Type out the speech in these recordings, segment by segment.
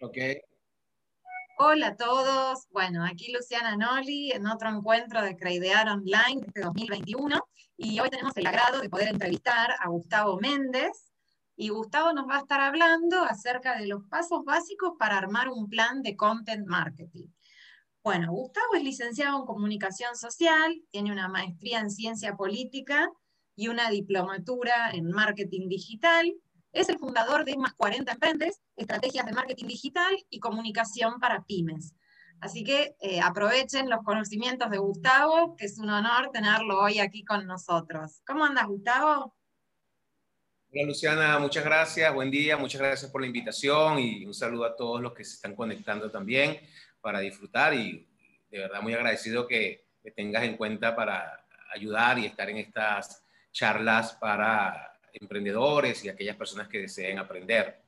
Ok. Hola a todos. Bueno, aquí Luciana Noli en otro encuentro de Creidear Online este 2021 y hoy tenemos el agrado de poder entrevistar a Gustavo Méndez y Gustavo nos va a estar hablando acerca de los pasos básicos para armar un plan de content marketing. Bueno, Gustavo es licenciado en comunicación social, tiene una maestría en ciencia política y una diplomatura en marketing digital es el fundador de Más 40 Emprendes, estrategias de marketing digital y comunicación para pymes. Así que eh, aprovechen los conocimientos de Gustavo, que es un honor tenerlo hoy aquí con nosotros. ¿Cómo andas, Gustavo? Hola, Luciana, muchas gracias. Buen día, muchas gracias por la invitación y un saludo a todos los que se están conectando también para disfrutar y de verdad muy agradecido que me tengas en cuenta para ayudar y estar en estas charlas para emprendedores y aquellas personas que deseen aprender.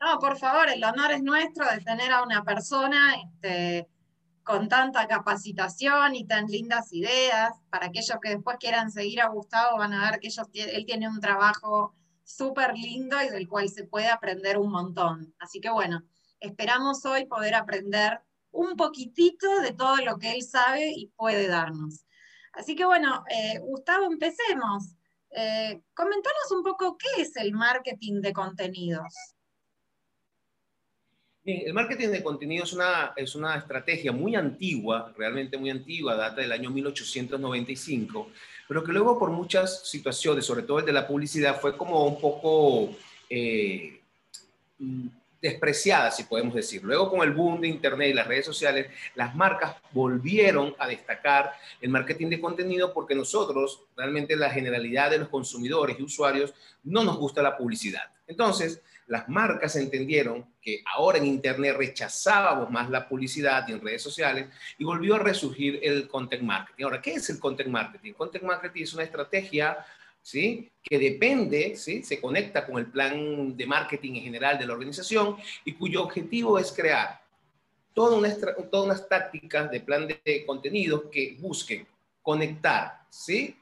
No, por favor, el honor es nuestro de tener a una persona este, con tanta capacitación y tan lindas ideas. Para aquellos que después quieran seguir a Gustavo, van a ver que ellos, él tiene un trabajo súper lindo y del cual se puede aprender un montón. Así que bueno, esperamos hoy poder aprender un poquitito de todo lo que él sabe y puede darnos. Así que bueno, eh, Gustavo, empecemos. Eh, un poco qué es el marketing de contenidos. El marketing de contenidos es una, es una estrategia muy antigua, realmente muy antigua, data del año 1895, pero que luego por muchas situaciones, sobre todo el de la publicidad, fue como un poco eh, despreciada, si podemos decir. Luego con el boom de Internet y las redes sociales, las marcas volvieron a destacar el marketing de contenido porque nosotros, realmente la generalidad de los consumidores y usuarios, no nos gusta la publicidad. Entonces, las marcas entendieron que ahora en Internet rechazábamos más la publicidad y en redes sociales y volvió a resurgir el content marketing. Ahora, ¿qué es el content marketing? Content marketing es una estrategia ¿sí? que depende, ¿sí? se conecta con el plan de marketing en general de la organización y cuyo objetivo es crear toda una, todas unas tácticas de plan de contenidos que busquen conectar ¿sí?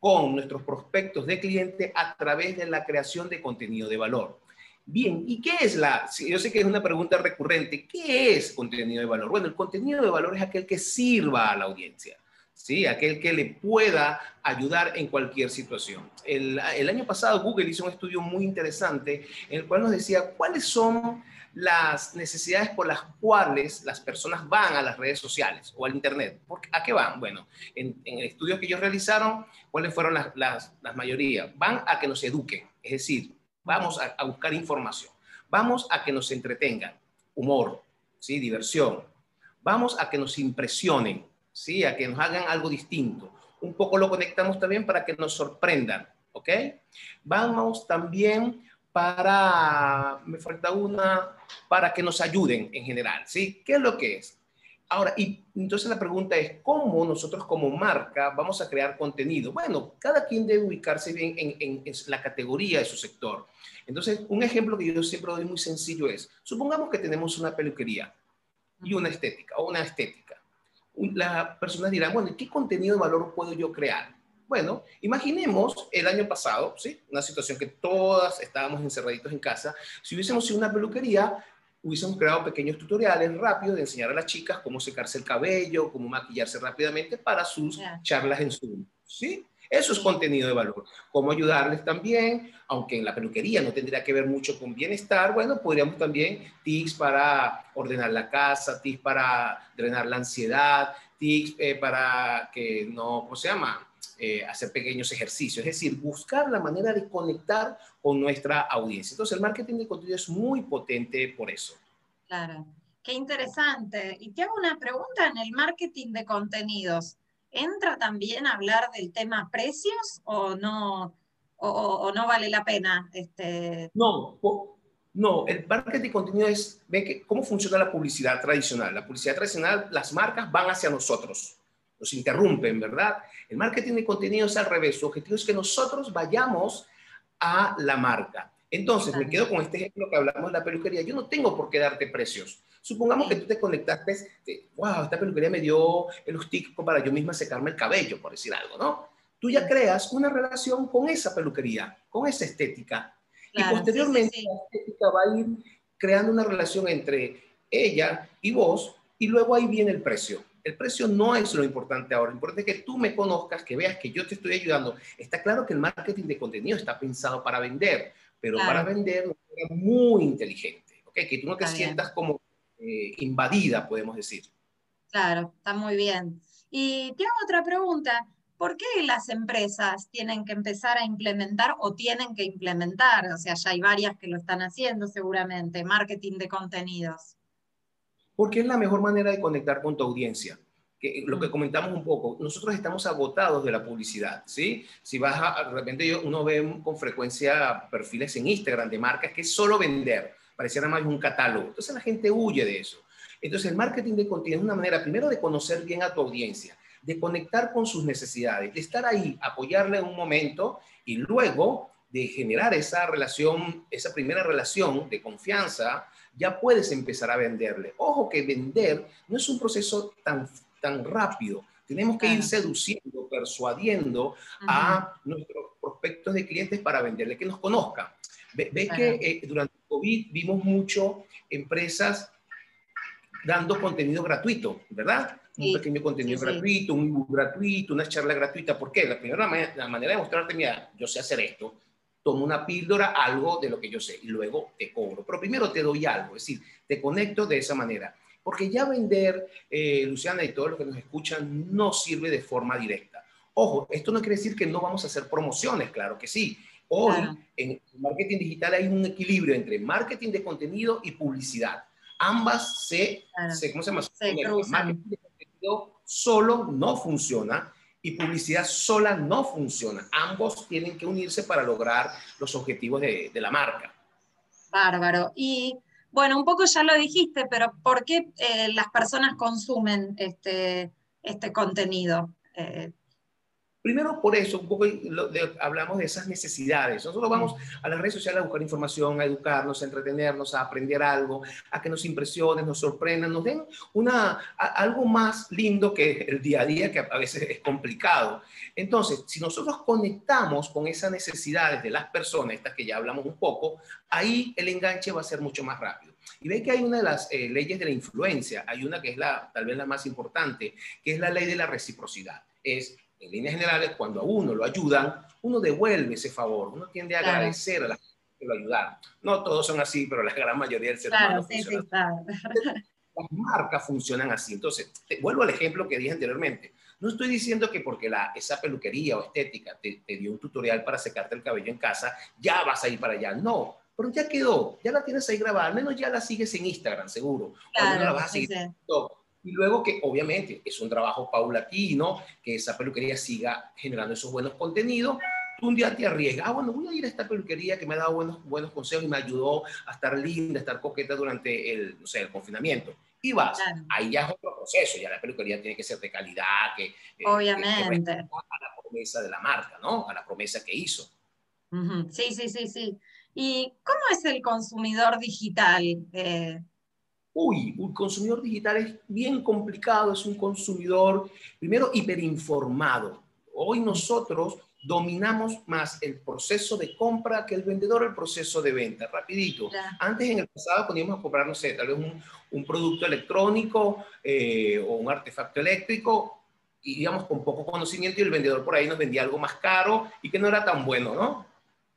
con nuestros prospectos de cliente a través de la creación de contenido de valor. Bien, ¿y qué es la? Yo sé que es una pregunta recurrente. ¿Qué es contenido de valor? Bueno, el contenido de valor es aquel que sirva a la audiencia. ¿Sí? Aquel que le pueda ayudar en cualquier situación. El, año pasado Google hizo un estudio muy interesante en el cual nos decía cuáles son las necesidades por las cuales las personas van a las redes sociales o al Internet. ¿A qué van? Bueno, en, el estudio que ellos realizaron, ¿cuáles fueron las, las, mayorías? Van a que nos eduquen, es decir, vamos a, a buscar información, vamos a que nos entretengan, humor, ¿sí? diversión, vamos a que nos impresionen, ¿sí? A que nos hagan algo distinto. Un poco lo conectamos también para que nos sorprendan, ¿ok? Vamos también para, me falta una, para que nos ayuden en general, ¿sí? ¿Qué es lo que es? Ahora, y entonces la pregunta es, ¿cómo nosotros como marca vamos a crear contenido? Bueno, cada quien debe ubicarse bien en, en, la categoría de su sector. Entonces, un ejemplo que yo siempre doy muy sencillo es, supongamos que tenemos una peluquería y una estética, o una estética las personas dirán, bueno, ¿qué contenido de valor puedo yo crear? Bueno, imaginemos el año pasado, ¿sí? Una situación que todas estábamos encerraditos en casa. Si hubiésemos sido una peluquería, hubiésemos creado pequeños tutoriales rápidos de enseñar a las chicas cómo secarse el cabello, cómo maquillarse rápidamente para sus charlas en Zoom, ¿sí? Eso es contenido de valor. Cómo ayudarles también, aunque en la peluquería no tendría que ver mucho con bienestar, bueno, podríamos también tips para ordenar la casa, tips para drenar la ansiedad, tips eh, para que no, ¿cómo se llama? Eh, hacer pequeños ejercicios, es decir, buscar la manera de conectar con nuestra audiencia. Entonces, el marketing de contenido es muy potente por eso. Claro, qué interesante. Y te hago una pregunta en el marketing de contenidos. ¿Entra también a hablar del tema precios o no, o, no vale la pena? Este... No, no, el marketing de contenido es, ve que, cómo funciona la publicidad tradicional. La publicidad tradicional, las marcas van hacia nosotros, nos interrumpen, ¿verdad? El marketing de contenido es al revés, su objetivo es que nosotros vayamos a la marca. Entonces, me quedo con este ejemplo que hablamos de la peluquería. Yo no tengo por qué darte precios. Supongamos que tú te conectaste, wow, esta peluquería me dio el tips para yo misma secarme el cabello, por decir algo, ¿no? Tú ya creas una relación con esa peluquería, con esa estética. y posteriormente la estética va a ir creando una relación entre ella y vos, y luego ahí viene el precio. El precio no es lo importante ahora, lo importante es que tú me conozcas, que veas que yo te estoy ayudando. Está claro que el marketing de contenido está pensado para vender, pero para vender muy inteligente, ¿ok? Que tú no te sientas como eh, invadida, podemos decir. Claro, está muy bien. Y tengo otra pregunta. ¿Por qué las empresas tienen que empezar a implementar o tienen que implementar? O sea, ya hay varias que lo están haciendo seguramente, marketing de contenidos porque es la mejor manera de conectar con tu audiencia. Que, lo que comentamos un poco, nosotros estamos agotados de la publicidad, ¿sí? Si vas a, de repente uno ve con frecuencia perfiles en Instagram de marcas que es solo vender, pareciera más un catálogo. Entonces la gente huye de eso. Entonces el marketing de contenido es una manera primero de conocer bien a tu audiencia, de conectar con sus necesidades, de estar ahí, apoyarle en un momento y luego de generar esa relación, esa primera relación de confianza, ya puedes empezar a venderle. Ojo que vender no es un proceso tan, tan rápido. Tenemos que ir seduciendo, persuadiendo a nuestros prospectos de clientes para venderle, que nos conozcan. Ves que eh, durante COVID vimos mucho empresas dando contenido gratuito, ¿verdad? Un pequeño contenido gratuito, un ebook gratuito, una charla gratuita. ¿Por qué? La primera la manera de mostrarte, mira, yo sé hacer esto, tomo una píldora, algo de lo que yo sé, y luego te cobro. Pero primero te doy algo, es decir, te conecto de esa manera. Porque ya vender, eh, Luciana y todos los que nos escuchan, no sirve de forma directa. Ojo, esto no quiere decir que no vamos a hacer promociones, claro que sí. Hoy en marketing digital hay un equilibrio entre marketing de contenido y publicidad. Ambas se, se ¿cómo se llama? Se marketing de contenido solo no funciona y publicidad sola no funciona. Ambos tienen que unirse para lograr los objetivos de, la marca. Bárbaro. Y bueno, un poco ya lo dijiste, pero ¿por qué eh, las personas consumen este, este contenido? Eh, Primero, por eso, un poco hablamos de esas necesidades. Nosotros vamos a las redes sociales a buscar información, a educarnos, a entretenernos, a aprender algo, a que nos impresionen, nos sorprendan, nos den una, algo más lindo que el día a día, que a veces es complicado. Entonces, si nosotros conectamos con esas necesidades de las personas, estas que ya hablamos un poco, ahí el enganche va a ser mucho más rápido. Y ve que hay una de las eh, leyes de la influencia, hay una que es la, tal vez la más importante, que es la ley de la reciprocidad. Es en líneas generales, cuando a uno lo ayudan, uno devuelve ese favor, uno tiende a agradecer a la gente que lo ayudaron. No todos son así, pero la gran mayoría del ser humano funciona Las marcas funcionan así. Entonces, vuelvo al ejemplo que dije anteriormente. No estoy diciendo que porque la, esa peluquería o estética te, dio un tutorial para secarte el cabello en casa, ya vas a ir para allá. No, pero ya quedó, ya la tienes ahí grabada, al menos ya la sigues en Instagram, seguro. Claro, o no la vas a seguir en y luego que obviamente es un trabajo paulatino, que esa peluquería siga generando esos buenos contenidos. Tú un día te arriesgas, ah, bueno, voy a ir a esta peluquería que me ha dado buenos, buenos consejos y me ayudó a estar linda, a estar coqueta durante el, no sé, el confinamiento. Y vas, ahí ya es otro proceso, ya la peluquería tiene que ser de calidad, que... Eh, obviamente. a la promesa de la marca, ¿no? A la promesa que hizo. Sí, sí, sí, sí. ¿Y cómo es el consumidor digital? Eh, uy, un consumidor digital es bien complicado, es un consumidor, primero, hiperinformado. Hoy nosotros dominamos más el proceso de compra que el vendedor el proceso de venta, rapidito. Antes en el pasado poníamos a comprar, no sé, tal vez un, producto electrónico eh, o un artefacto eléctrico y digamos con poco conocimiento y el vendedor por ahí nos vendía algo más caro y que no era tan bueno, ¿no?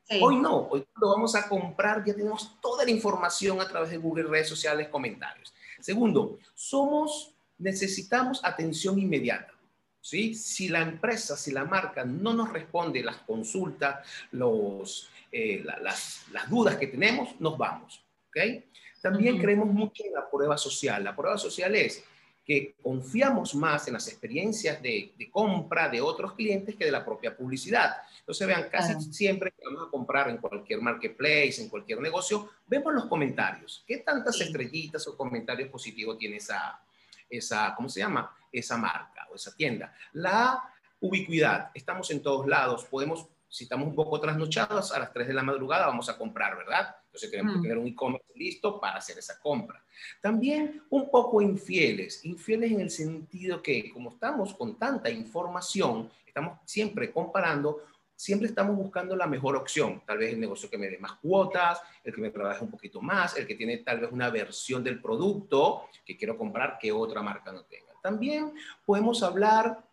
Hoy no, hoy cuando vamos a comprar ya tenemos toda la información a través de Google, redes sociales, comentarios. Segundo, somos, necesitamos atención inmediata. ¿sí? Si la empresa, si la marca no nos responde las consultas, los, eh, las, las, dudas que tenemos, nos vamos. ¿okay? También creemos mucho en la prueba social. La prueba social es que confiamos más en las experiencias de, de, compra de otros clientes que de la propia publicidad. Entonces, vean, casi siempre que vamos a comprar en cualquier marketplace, en cualquier negocio, vemos los comentarios. ¿Qué tantas estrellitas o comentarios positivos tiene esa, esa, ¿cómo se llama? Esa marca o esa tienda. La ubicuidad. Estamos en todos lados. Podemos, si estamos un poco trasnochados, a las 3 de la madrugada vamos a comprar, ¿verdad? Entonces tenemos que mm. tener un e-commerce listo para hacer esa compra. También un poco infieles, infieles en el sentido que como estamos con tanta información, estamos siempre comparando, siempre estamos buscando la mejor opción. Tal vez el negocio que me dé más cuotas, el que me trabaje un poquito más, el que tiene tal vez una versión del producto que quiero comprar que otra marca no tenga. También podemos hablar,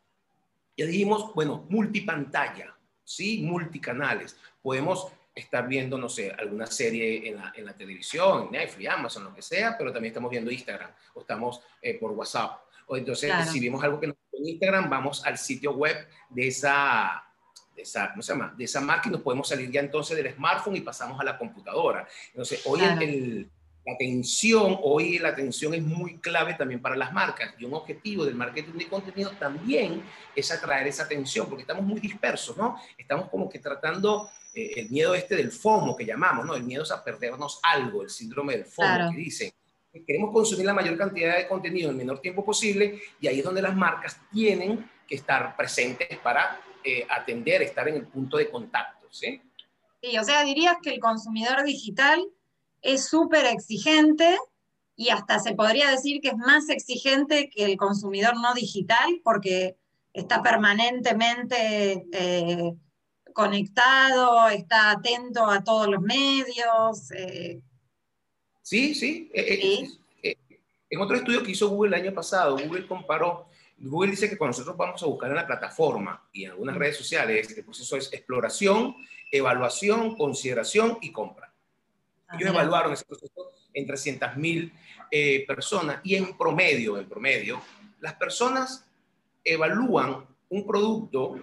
ya dijimos, bueno, multipantalla, ¿sí? Multicanales. Podemos estar viendo, no sé, alguna serie en la, en la televisión, Netflix, Amazon, lo que sea, pero también estamos viendo Instagram o estamos eh, por WhatsApp. O entonces, si vemos algo que no en Instagram, vamos al sitio web de esa, de esa, ¿cómo se llama? De esa marca y nos podemos salir ya entonces del smartphone y pasamos a la computadora. Entonces, hoy el, la atención, hoy la atención es muy clave también para las marcas y un objetivo del marketing de contenido también es atraer esa atención porque estamos muy dispersos, ¿no? Estamos como que tratando eh, el miedo este del FOMO que llamamos, ¿no? El miedo es a perdernos algo, el síndrome del FOMO que dicen. Queremos consumir la mayor cantidad de contenido en el menor tiempo posible y ahí es donde las marcas tienen que estar presentes para eh, atender, estar en el punto de contacto, ¿sí? Sí, o sea, dirías que el consumidor digital es súper exigente y hasta se podría decir que es más exigente que el consumidor no digital porque está permanentemente eh, conectado, está atento a todos los medios. Eh. Sí, sí. En otro estudio que hizo Google el año pasado, Google comparó, Google dice que cuando nosotros vamos a buscar en la plataforma y en algunas redes sociales, el proceso es exploración, evaluación, consideración y compra. Ellos evaluaron ese proceso en 300.000 eh, personas y en promedio, en promedio, las personas evalúan un producto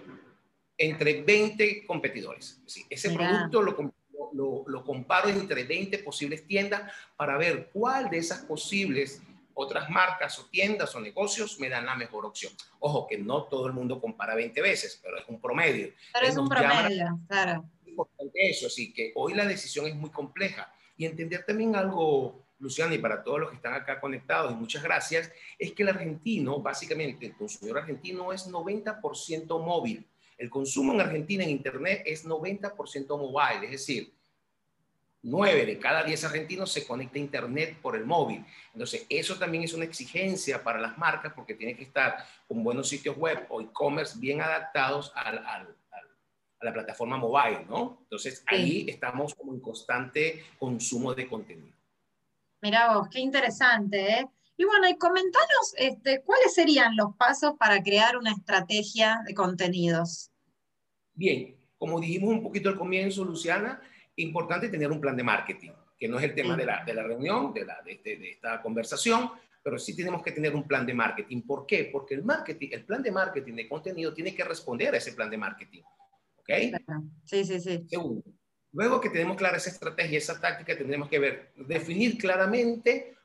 entre 20 competidores. ese producto lo, lo, comparo entre 20 posibles tiendas para ver cuál de esas posibles otras marcas o tiendas o negocios me dan la mejor opción. Ojo, que no todo el mundo compara 20 veces, pero es un promedio. Pero es un promedio, claro. Es importante eso, así que hoy la decisión es muy compleja. Y entender también algo, Luciana, y para todos los que están acá conectados, y muchas gracias, es que el argentino, básicamente el consumidor argentino es 90% móvil. El consumo en Argentina en Internet es 90% mobile, es decir, 9 de cada 10 argentinos se conecta a Internet por el móvil. Entonces, eso también es una exigencia para las marcas porque tienen que estar con buenos sitios web o e-commerce bien adaptados al, al, la plataforma mobile, ¿no? Entonces ahí estamos como en constante consumo de contenido. Mira vos, qué interesante, ¿eh? Y bueno, y comentanos este, cuáles serían los pasos para crear una estrategia de contenidos. Bien, como dijimos un poquito al comienzo, Luciana, importante tener un plan de marketing, que no es el tema de, la, de la reunión, de, la, de, de, esta conversación, pero sí tenemos que tener un plan de marketing. ¿Por qué? Porque el marketing, el plan de marketing de contenido tiene que responder a ese plan de marketing. ¿Ok? Sí, sí, sí. Segundo, luego que tenemos clara esa estrategia, esa táctica, tendremos que ver, definir claramente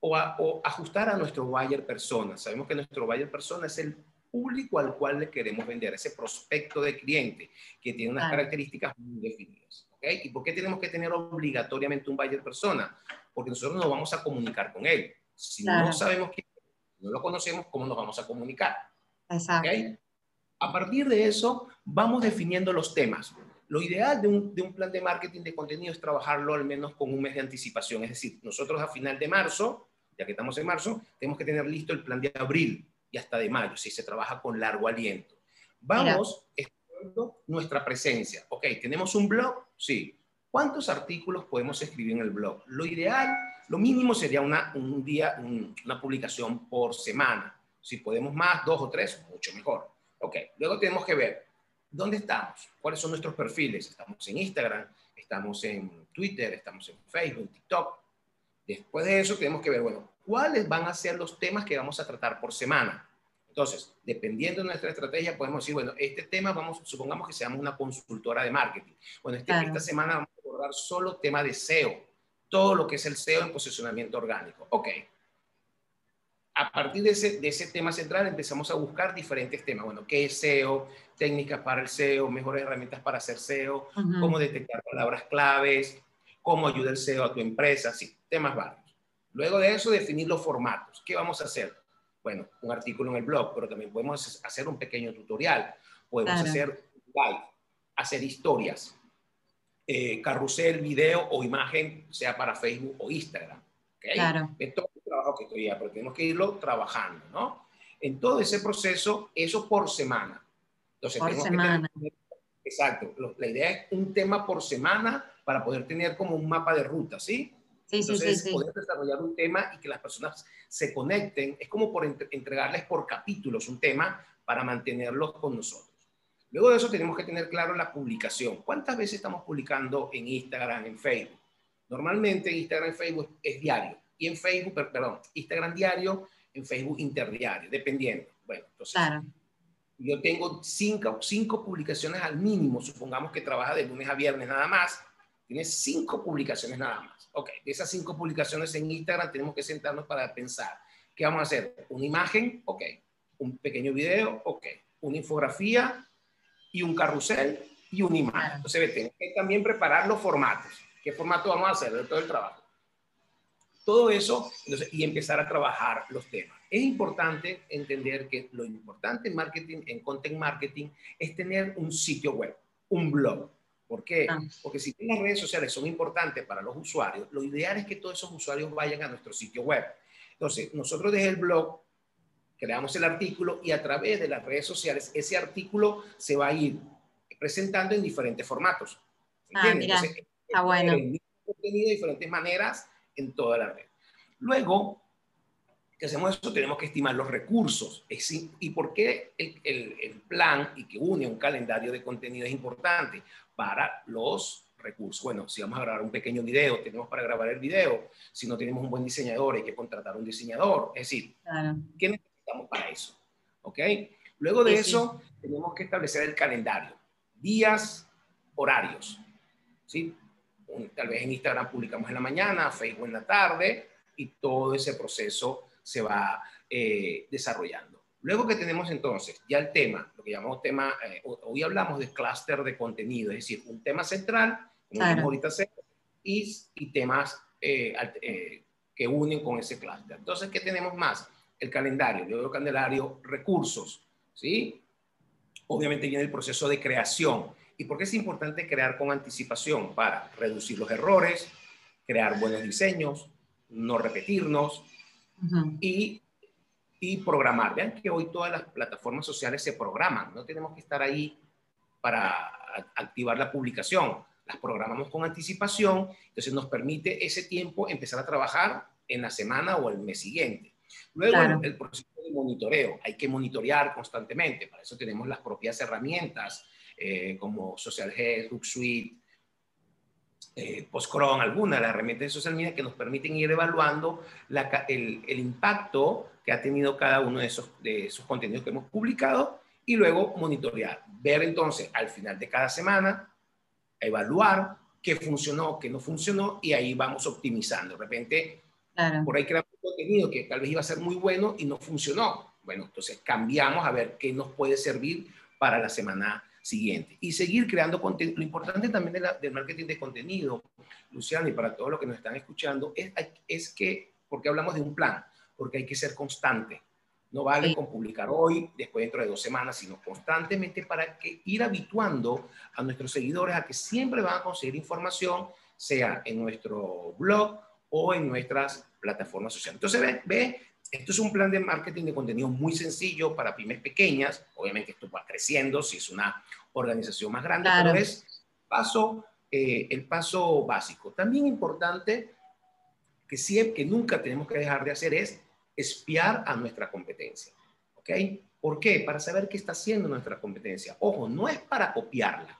o, ajustar a nuestro buyer persona. Sabemos que nuestro buyer persona es el público al cual le queremos vender, ese prospecto de cliente que tiene unas características muy definidas. ¿Ok? ¿Y por qué tenemos que tener obligatoriamente un buyer persona? Porque nosotros nos vamos a comunicar con él. Si no sabemos quién no lo conocemos, ¿cómo nos vamos a comunicar? Exacto. ¿Okay? A partir de eso, vamos definiendo los temas. Lo ideal de un, plan de marketing de contenido es trabajarlo al menos con un mes de anticipación. Es decir, nosotros a final de marzo, ya que estamos en marzo, tenemos que tener listo el plan de abril y hasta de mayo, si se trabaja con largo aliento. Vamos estudiando nuestra presencia. Ok, ¿tenemos un blog? Sí. ¿Cuántos artículos podemos escribir en el blog? Lo ideal, lo mínimo sería una, un día, una publicación por semana. Si podemos más, dos o tres, mucho mejor. Ok, luego tenemos que ver dónde estamos, cuáles son nuestros perfiles. Estamos en Instagram, estamos en Twitter, estamos en Facebook, TikTok. Después de eso tenemos que ver, bueno, cuáles van a ser los temas que vamos a tratar por semana. Entonces, dependiendo de nuestra estrategia, podemos decir, bueno, este tema, vamos, supongamos que seamos una consultora de marketing. Bueno, este, esta semana vamos a abordar solo tema de SEO, todo lo que es el SEO en posicionamiento orgánico. Ok, a partir de ese, de ese tema central empezamos a buscar diferentes temas. Bueno, ¿qué es SEO? Técnicas para el SEO, mejores herramientas para hacer SEO, cómo detectar palabras claves, cómo ayuda el SEO a tu empresa, sí, temas varios. Luego de eso, definir los formatos. ¿Qué vamos a hacer? Bueno, un artículo en el blog, pero también podemos hacer un pequeño tutorial, podemos hacer live, hacer historias, eh, carrusel, video o imagen, sea para Facebook o Instagram. ¿okay? Claro trabajo que estoy ya, pero tenemos que irlo trabajando, ¿no? En todo ese proceso, eso por semana. Entonces, por semana. Que Exacto. La idea es un tema por semana para poder tener como un mapa de ruta, ¿sí? Sí, Entonces, sí, sí, poder desarrollar un tema y que las personas se conecten, es como por entregarles por capítulos un tema para mantenerlos con nosotros. Luego de eso tenemos que tener claro la publicación. ¿Cuántas veces estamos publicando en Instagram, en Facebook? Normalmente Instagram y Facebook es diario. Y en Facebook, perdón, Instagram diario, en Facebook interdiario, dependiendo. Bueno, entonces, claro. yo tengo cinco, cinco publicaciones al mínimo, supongamos que trabaja de lunes a viernes nada más, tiene cinco publicaciones nada más. Ok, de esas cinco publicaciones en Instagram tenemos que sentarnos para pensar, ¿qué vamos a hacer? ¿Una imagen? Ok. ¿Un pequeño video? Ok. ¿Una infografía? Y un carrusel y una imagen. Entonces, tenemos que también preparar los formatos. ¿Qué formato vamos a hacer de todo el trabajo? Todo eso y empezar a trabajar los temas. Es importante entender que lo importante en marketing, en content marketing, es tener un sitio web, un blog. ¿Por qué? Ah. Porque si las redes sociales son importantes para los usuarios, lo ideal es que todos esos usuarios vayan a nuestro sitio web. Entonces, nosotros desde el blog creamos el artículo y a través de las redes sociales ese artículo se va a ir presentando en diferentes formatos. Ah, mira, está bueno. Contenido de diferentes maneras en toda la red. Luego, que hacemos eso, tenemos que estimar los recursos. ¿Y por qué el, el, plan y que une un calendario de contenido es importante? Para los recursos. Bueno, si vamos a grabar un pequeño video, tenemos para grabar el video. Si no tenemos un buen diseñador, hay que contratar un diseñador. Es decir, ¿qué necesitamos para eso? ¿Ok? Luego de eso, tenemos que establecer el calendario. Días, horarios. ¿Sí? tal vez en Instagram publicamos en la mañana, Facebook en la tarde, y todo ese proceso se va eh, desarrollando. Luego que tenemos entonces ya el tema, lo que llamamos tema, eh, hoy hablamos de clúster de contenido, es decir, un tema central, como ahorita y, y temas eh, que unen con ese clúster. Entonces, ¿qué tenemos más? El calendario, luego el calendario, recursos, ¿sí? Obviamente viene el proceso de creación, ¿Y por qué es importante crear con anticipación? Para reducir los errores, crear buenos diseños, no repetirnos y, y programar. Vean que hoy todas las plataformas sociales se programan, no tenemos que estar ahí para activar la publicación. Las programamos con anticipación, entonces nos permite ese tiempo empezar a trabajar en la semana o el mes siguiente. Luego el, proceso de monitoreo, hay que monitorear constantemente, para eso tenemos las propias herramientas eh, como Social Head, Hootsuite, eh, Postcron, alguna las herramientas de social media que nos permiten ir evaluando el, impacto que ha tenido cada uno de esos, de esos contenidos que hemos publicado y luego monitorear, ver entonces al final de cada semana, evaluar qué funcionó, qué no funcionó y ahí vamos optimizando. De repente, por ahí creamos contenido que tal vez iba a ser muy bueno y no funcionó. Bueno, entonces cambiamos a ver qué nos puede servir para la semana siguiente. Y seguir creando contenido. Lo importante también del marketing de contenido, Luciano, y para todos los que nos están escuchando, es, es que, porque hablamos de un plan, porque hay que ser constante. No vale con publicar hoy, después dentro de dos semanas, sino constantemente para que ir habituando a nuestros seguidores a que siempre van a conseguir información, sea en nuestro blog o en nuestras plataformas sociales. Entonces, ve, ve esto es un plan de marketing de contenido muy sencillo para pymes pequeñas. Obviamente esto va creciendo si es una organización más grande, pero es paso, eh, el paso básico. También importante que, siempre, que nunca tenemos que dejar de hacer es espiar a nuestra competencia. ¿Ok? ¿Por qué? Para saber qué está haciendo nuestra competencia. Ojo, no es para copiarla.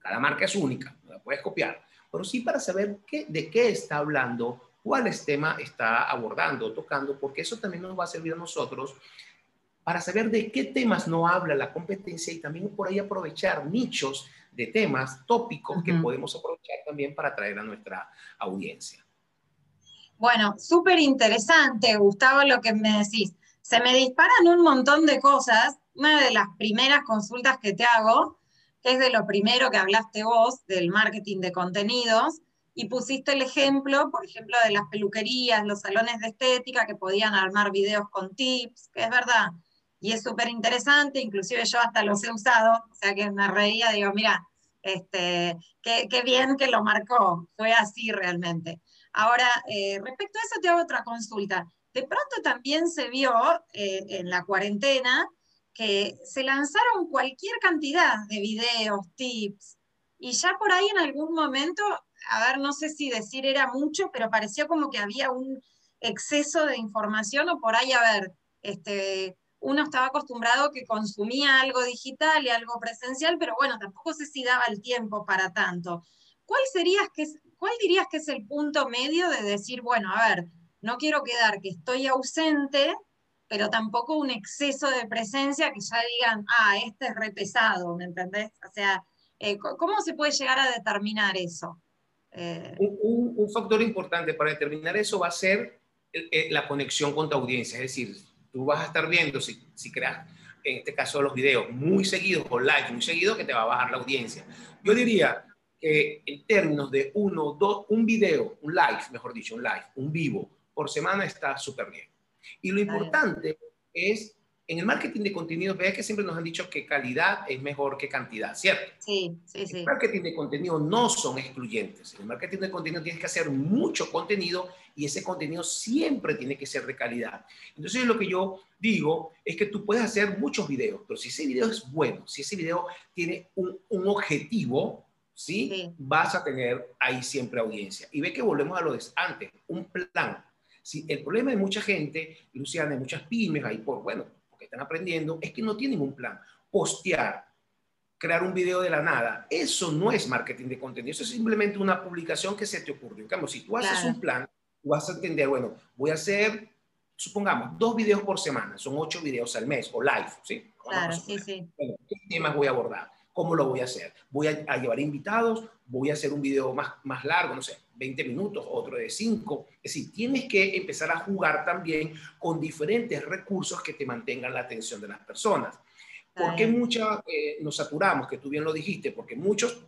Cada marca es única, no la puedes copiar. Pero sí para saber qué, de qué está hablando cuáles temas está abordando, tocando, porque eso también nos va a servir a nosotros para saber de qué temas no habla la competencia y también por ahí aprovechar nichos de temas, tópicos que podemos aprovechar también para atraer a nuestra audiencia. Bueno, súper interesante, Gustavo, lo que me decís. Se me disparan un montón de cosas. Una de las primeras consultas que te hago, es de lo primero que hablaste vos, del marketing de contenidos, y pusiste el ejemplo, por ejemplo, de las peluquerías, los salones de estética que podían armar videos con tips, que es verdad, y es súper interesante, inclusive yo hasta los he usado, o sea que me reía, digo, mira, este, qué, bien que lo marcó, fue así realmente. Ahora, eh, respecto a eso te hago otra consulta. De pronto también se vio eh, en la cuarentena que se lanzaron cualquier cantidad de videos, tips, y ya por ahí en algún momento, a ver, no sé si decir era mucho, pero pareció como que había un exceso de información o por ahí, a ver, este, uno estaba acostumbrado que consumía algo digital y algo presencial, pero bueno, tampoco sé si daba el tiempo para tanto. ¿Cuál, serías ¿Cuál dirías que es el punto medio de decir, bueno, a ver, no quiero quedar que estoy ausente, pero tampoco un exceso de presencia que ya digan, ah, este es repesado, ¿me entendés? O sea, eh, ¿cómo se puede llegar a determinar eso? Eh, un, factor importante para determinar eso va a ser eh, la conexión con tu audiencia, es decir, tú vas a estar viendo si, si creas, en este caso los videos, muy seguidos o live, muy seguidos, que te va a bajar la audiencia. Yo diría que en términos de uno, dos, un video, un live, mejor dicho, un live, un vivo por semana está súper bien. Y lo importante es, en el marketing de contenido, veas que siempre nos han dicho que calidad es mejor que cantidad, ¿cierto? Sí, sí, sí. El marketing de contenido no son excluyentes. En el marketing de contenido tienes que hacer mucho contenido y ese contenido siempre tiene que ser de calidad. Entonces lo que yo digo es que tú puedes hacer muchos videos, pero si ese video es bueno, si ese video tiene un, un objetivo, ¿sí? ¿sí? Vas a tener ahí siempre audiencia. Y ve que volvemos a lo de antes, un plan si el problema de mucha gente, Luciana, de muchas pymes, ahí por, bueno, están aprendiendo, es que no tienen un plan. Postear, crear un video de la nada, eso no es marketing de contenido, eso es simplemente una publicación que se te ocurrió. En cambio, si tú haces un plan, tú vas a entender, bueno, voy a hacer, supongamos, dos videos por semana, son ocho videos al mes, o live, ¿sí? Claro, sí, sí. Bueno, ¿qué temas voy a abordar? ¿Cómo lo voy a hacer? ¿Voy a, llevar invitados? ¿Voy a hacer un video más, más largo? No sé, 20 minutos, otro de 5. Es decir, tienes que empezar a jugar también con diferentes recursos que te mantengan la atención de las personas. ¿Por qué muchas eh, nos saturamos? Que tú bien lo dijiste, porque muchos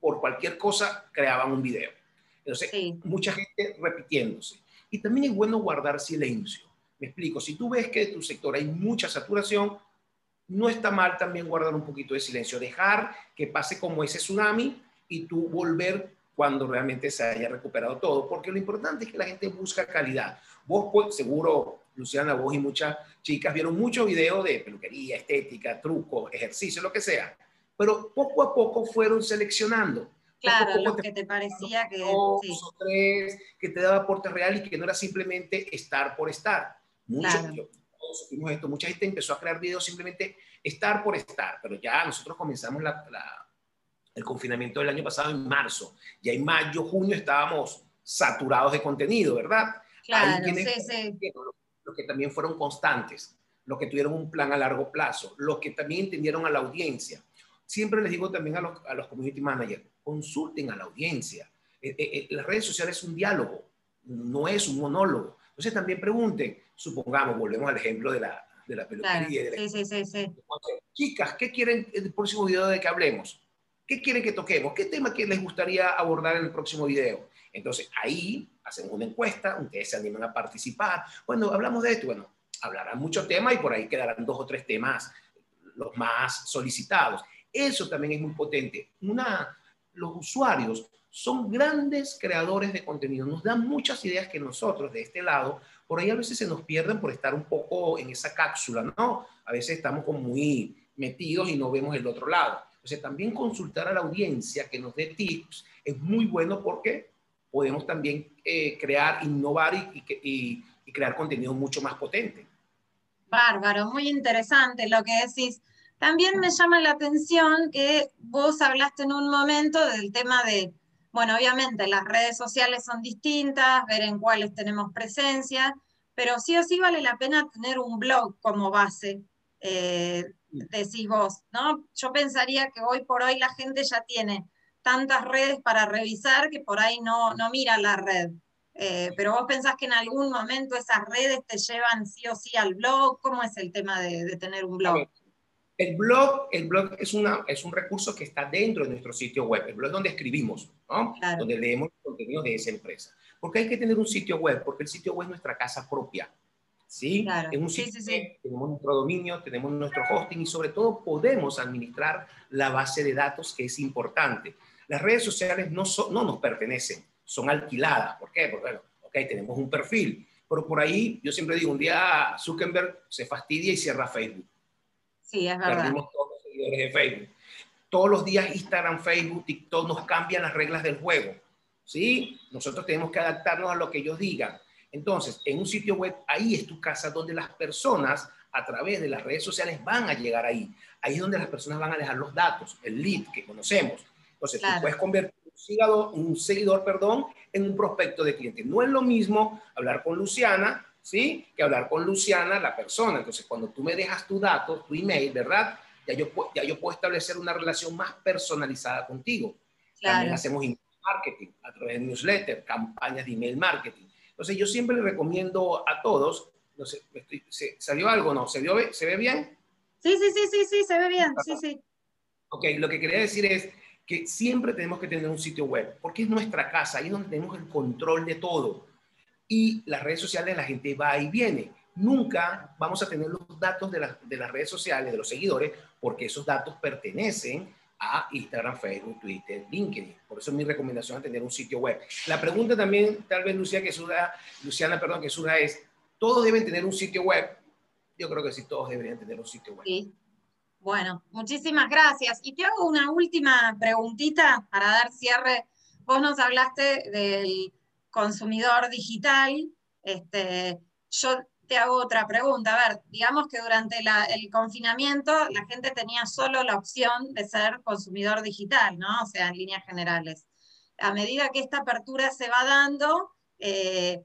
por cualquier cosa creaban un video. Entonces, mucha gente repitiéndose. Y también es bueno guardar silencio. Me explico, si tú ves que en tu sector hay mucha saturación, no está mal también guardar un poquito de silencio, dejar que pase como ese tsunami y tú volver cuando realmente se haya recuperado todo, porque lo importante es que la gente busca calidad. Vos, pues, seguro, Luciana, vos y muchas chicas vieron muchos videos de peluquería, estética, trucos, ejercicio, lo que sea, pero poco a poco fueron seleccionando. Claro, lo que te parecía que... Dos o tres, que te daba aporte real y que no era simplemente estar por estar. Mucho, esto, mucha gente empezó a crear videos simplemente estar por estar, pero ya nosotros comenzamos el confinamiento del año pasado en marzo, ya en mayo, junio estábamos saturados de contenido, ¿verdad? Claro, sí, sí. Los que también fueron constantes, los que tuvieron un plan a largo plazo, los que también entendieron a la audiencia. Siempre les digo también a los, a los community managers, consulten a la audiencia. Eh, eh, eh, las redes sociales es un diálogo, no es un monólogo. Entonces también pregunten, supongamos, volvemos al ejemplo de la, de la peluquería. sí, sí, sí, sí. Chicas, ¿qué quieren en el próximo video de que hablemos? ¿Qué quieren que toquemos? ¿Qué tema que les gustaría abordar en el próximo video? Entonces ahí hacemos una encuesta, ustedes se animan a participar. Bueno, hablamos de esto, bueno, hablarán muchos temas y por ahí quedarán dos o tres temas los más solicitados. Eso también es muy potente. Una, los usuarios son grandes creadores de contenido, nos dan muchas ideas que nosotros de este lado, por ahí a veces se nos pierden por estar un poco en esa cápsula, ¿no? A veces estamos como muy metidos y no vemos el otro lado. Entonces también consultar a la audiencia que nos dé tips es muy bueno porque podemos también eh, crear, innovar y, y, y crear contenido mucho más potente. Bárbaro, muy interesante lo que decís. También me llama la atención que vos hablaste en un momento del tema de bueno, obviamente las redes sociales son distintas, ver en cuáles tenemos presencia, pero sí o sí vale la pena tener un blog como base, eh, decís vos, ¿no? Yo pensaría que hoy por hoy la gente ya tiene tantas redes para revisar que por ahí no, no mira la red. Eh, pero vos pensás que en algún momento esas redes te llevan sí o sí al blog, ¿cómo es el tema de, de tener un blog? El blog, el blog es, una, es un recurso que está dentro de nuestro sitio web. El blog es donde escribimos, ¿no? donde leemos los contenidos de esa empresa. ¿Por qué hay que tener un sitio web? Porque el sitio web es nuestra casa propia. ¿Sí? Claro. En un sitio sí, tenemos nuestro dominio, tenemos nuestro hosting y sobre todo podemos administrar la base de datos que es importante. Las redes sociales no, no nos pertenecen, son alquiladas. ¿Por qué? Porque, bueno, ok, tenemos un perfil, pero por ahí yo siempre digo, un día Zuckerberg se fastidia y cierra Facebook Sí, es verdad. Perdimos todos los seguidores de Facebook. Todos los días Instagram, Facebook, TikTok nos cambian las reglas del juego. ¿Sí? Nosotros tenemos que adaptarnos a lo que ellos digan. Entonces, en un sitio web, ahí es tu casa donde las personas a través de las redes sociales van a llegar ahí. Ahí es donde las personas van a dejar los datos, el lead que conocemos. Entonces, tú puedes convertir un seguidor, un seguidor, perdón, en un prospecto de cliente. No es lo mismo hablar con Luciana, ¿sí? Que hablar con Luciana, la persona. Entonces, cuando tú me dejas tu dato, tu email, ¿verdad? Ya yo, ya yo puedo establecer una relación más personalizada contigo. También hacemos marketing a través de newsletter, campañas de email marketing. Entonces, yo siempre le recomiendo a todos, no sé, ¿salió algo? ¿No? ¿Se, ¿Se ve bien? Sí, sí, sí, sí, sí, se ve bien, sí, sí. Ok, lo que quería decir es que siempre tenemos que tener un sitio web, porque es nuestra casa, ahí donde tenemos el control de todo. Y las redes sociales, la gente va y viene. Nunca vamos a tener los datos de, de las redes sociales, de los seguidores, porque esos datos pertenecen a Instagram, Facebook, Twitter, LinkedIn. Por eso es mi recomendación a tener un sitio web. La pregunta también, tal vez Luciana, que surja, Luciana, perdón, que surja es, ¿todos deben tener un sitio web? Yo creo que sí, todos deberían tener un sitio web. Sí. Bueno, muchísimas gracias. Y te hago una última preguntita para dar cierre. Vos nos hablaste del consumidor digital. Este, yo te hago otra pregunta. A ver, digamos que durante el confinamiento la gente tenía solo la opción de ser consumidor digital, ¿no? O sea, en líneas generales. A medida que esta apertura se va dando, eh,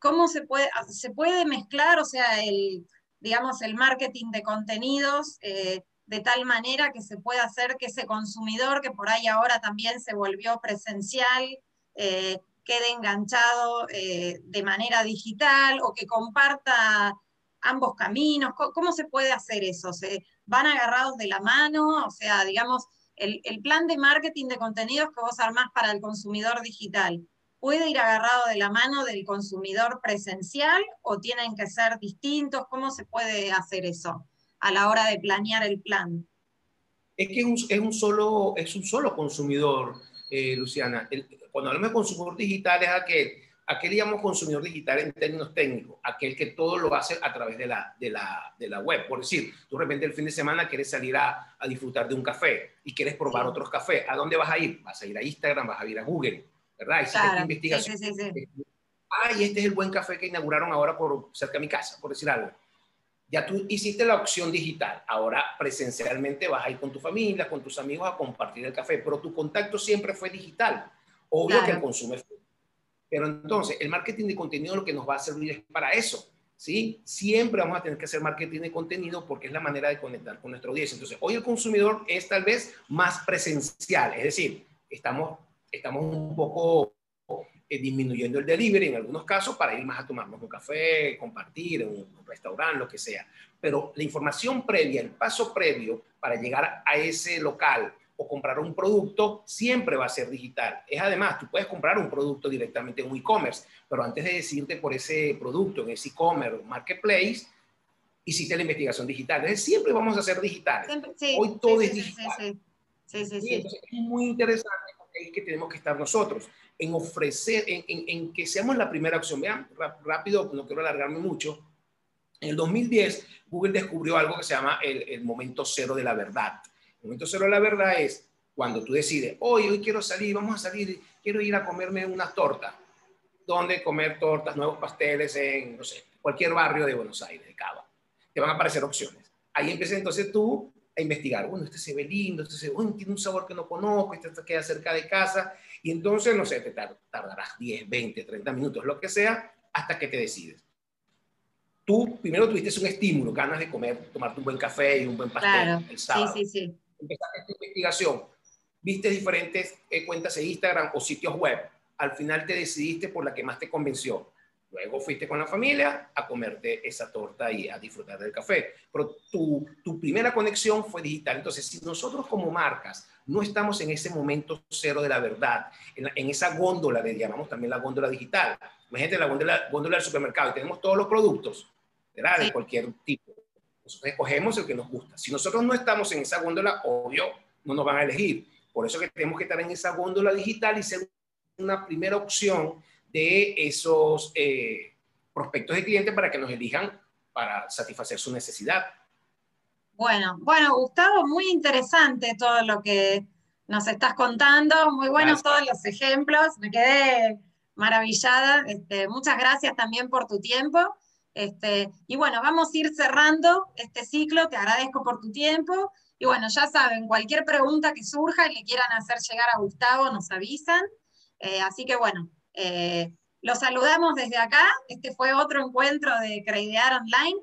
¿cómo se puede, mezclar, o sea, el, digamos, el marketing de contenidos eh, de tal manera que se pueda hacer que ese consumidor, que por ahí ahora también se volvió presencial, eh, quede enganchado eh, de manera digital o que comparta ambos caminos? ¿Cómo, se puede hacer eso? ¿Se van agarrados de la mano? O sea, digamos, el, plan de marketing de contenidos que vos armás para el consumidor digital, ¿puede ir agarrado de la mano del consumidor presencial o tienen que ser distintos? ¿Cómo se puede hacer eso a la hora de planear el plan? Es que es un, solo, es un solo consumidor, eh, Luciana. El, cuando hablamos de consumidor digital es aquel, aquel llamamos consumidor digital en términos técnicos, aquel que todo lo hace a través de la, de la, de la web. Por decir, tú de repente el fin de semana quieres salir a, a disfrutar de un café y quieres probar otros cafés. ¿A dónde vas a ir? Vas a ir a Instagram, vas a ir a Google, ¿verdad? Y claro. investigación. Sí, sí, sí, Ay, este es el buen café que inauguraron ahora por cerca de mi casa, por decir algo. Ya tú hiciste la opción digital, ahora presencialmente vas a ir con tu familia, con tus amigos a compartir el café, pero tu contacto siempre fue digital. Obvio que el consumo es Pero entonces, el marketing de contenido lo que nos va a servir es para eso. ¿sí? Siempre vamos a tener que hacer marketing de contenido porque es la manera de conectar con nuestro audiencia. Entonces, hoy el consumidor es tal vez más presencial, es decir, estamos, estamos un poco eh, disminuyendo el delivery en algunos casos para ir más a tomarnos un café, compartir en un restaurante, lo que sea. Pero la información previa, el paso previo para llegar a ese local o comprar un producto siempre va a ser digital. Es además, tú puedes comprar un producto directamente en un e-commerce, pero antes de decirte por ese producto en ese e-commerce marketplace, hiciste la investigación digital. Entonces, siempre vamos a ser digitales. Hoy todo es digital. Sí, sí, sí. es muy interesante porque es que tenemos que estar nosotros en ofrecer, en, en, que seamos la primera opción. Vean, rápido, no quiero alargarme mucho. En el 2010, Google descubrió algo que se llama el, el momento cero de la verdad. El momento cero de la verdad es cuando tú decides, hoy, hoy quiero salir, vamos a salir, quiero ir a comerme unas tortas. ¿Dónde comer tortas, nuevos pasteles en, no sé, cualquier barrio de Buenos Aires, de Cava? Te van a aparecer opciones. Ahí empiezas entonces tú a investigar, bueno, este se ve lindo, este se ve, tiene un sabor que no conozco, este queda cerca de casa, y entonces, no sé, te tardarás 10, 20, 30 minutos, lo que sea, hasta que te decides tú primero tuviste un estímulo, ganas de comer, tomarte un buen café y un buen pastel el sábado. Sí, sí, sí. Empezaste esta investigación, viste diferentes eh, cuentas de Instagram o sitios web. Al final te decidiste por la que más te convenció. Luego fuiste con la familia a comerte esa torta y a disfrutar del café. Pero tu, tu primera conexión fue digital. Entonces, si nosotros como marcas no estamos en ese momento cero de la verdad, en, en esa góndola, le llamamos también la góndola digital. Imagínate la góndola, góndola del supermercado y tenemos todos los productos de cualquier tipo. Nosotros escogemos el que nos gusta. Si nosotros no estamos en esa góndola, obvio, no nos van a elegir. Por eso que tenemos que estar en esa góndola digital y ser una primera opción de esos eh, prospectos de clientes para que nos elijan para satisfacer su necesidad. Bueno, bueno, Gustavo, muy interesante todo lo que nos estás contando, muy buenos todos los ejemplos, me quedé maravillada, este, muchas gracias también por tu tiempo. Este, y bueno, vamos a ir cerrando este ciclo, te agradezco por tu tiempo. Y bueno, ya saben, cualquier pregunta que surja y le quieran hacer llegar a Gustavo, nos avisan. Eh, así que bueno, eh, los saludamos desde acá. Este fue otro encuentro de Creidear Online.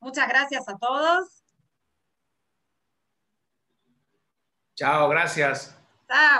Muchas gracias a todos. Chao, gracias. Chao.